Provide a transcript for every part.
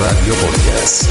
Radio Podcast.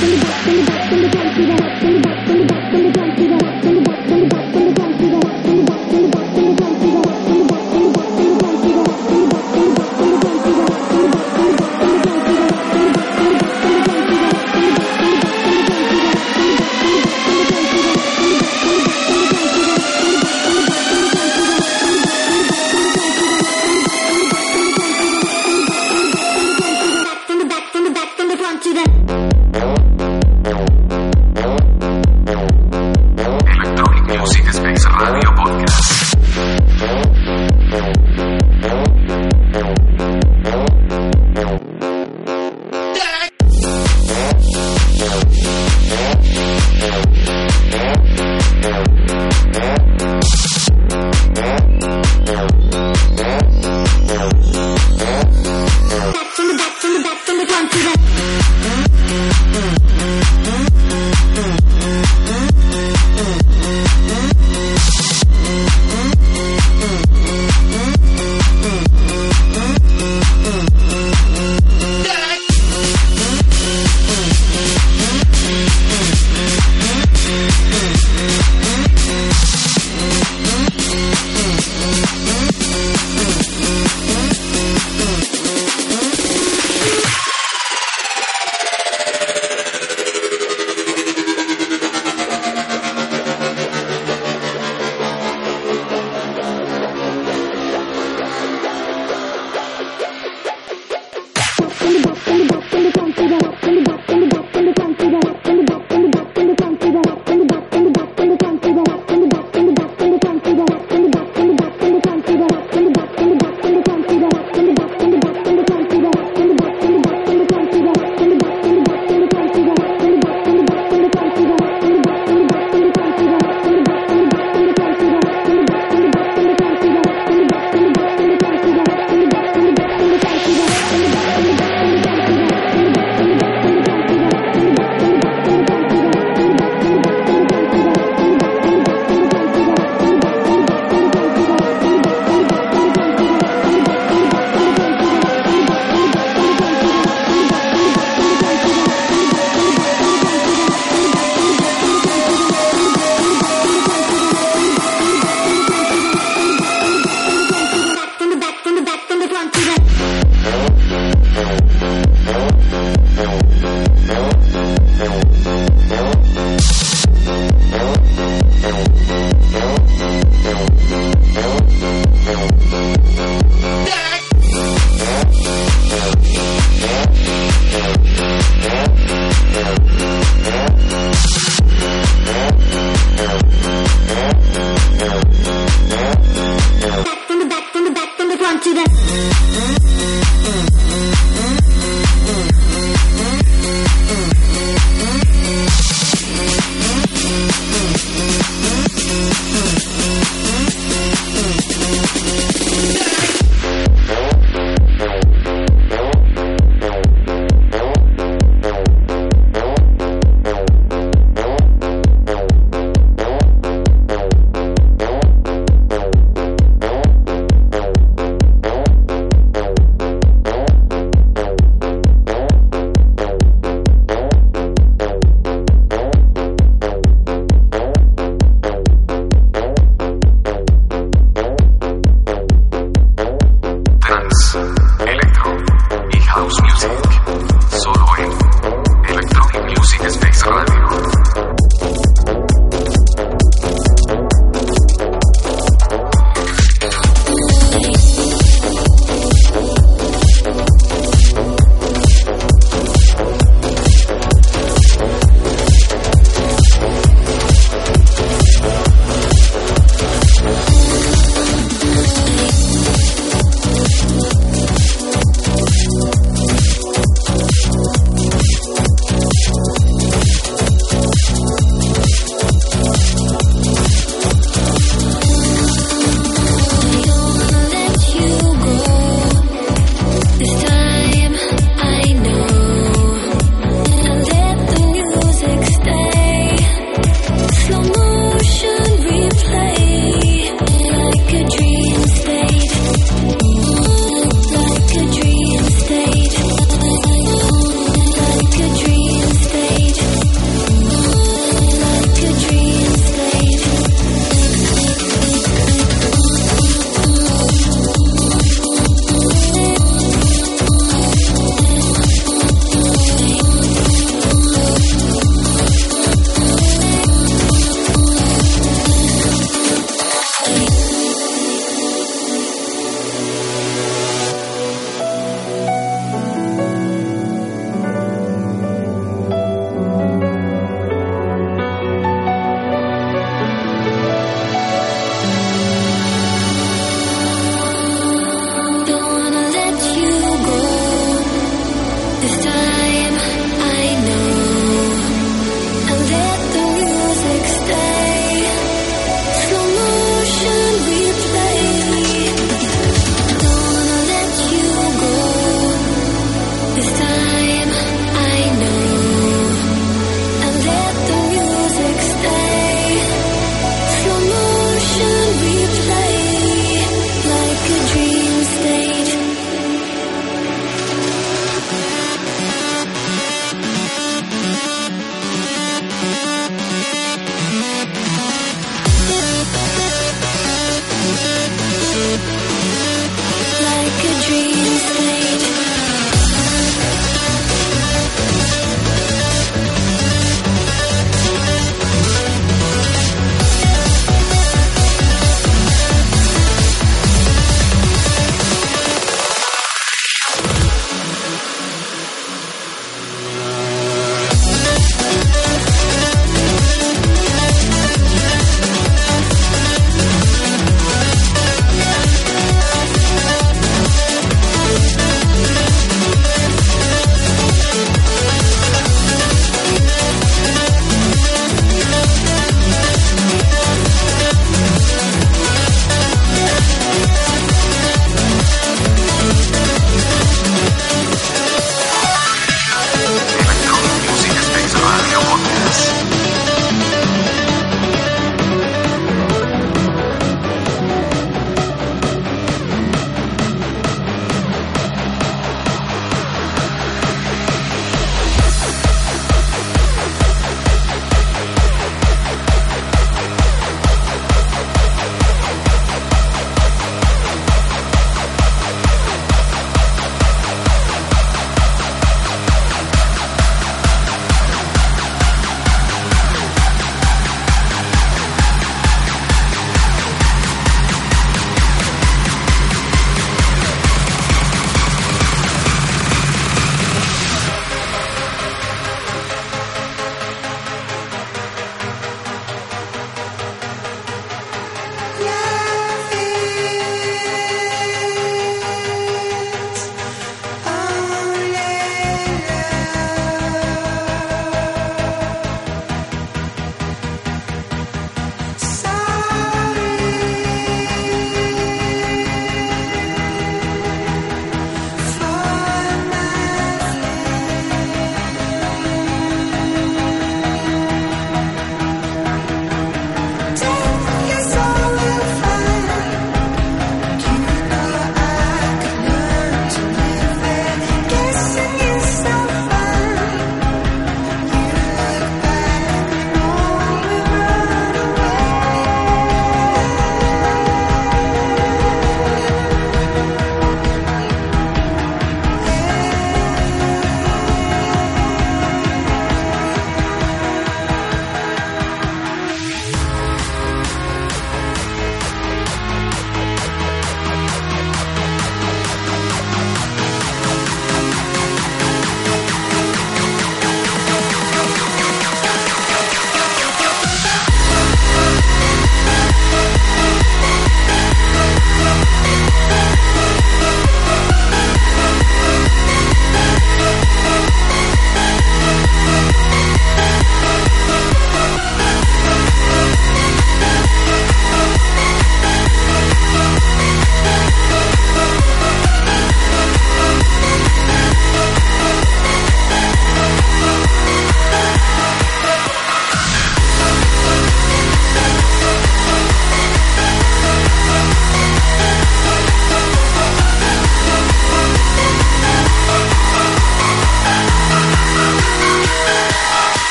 Thank you.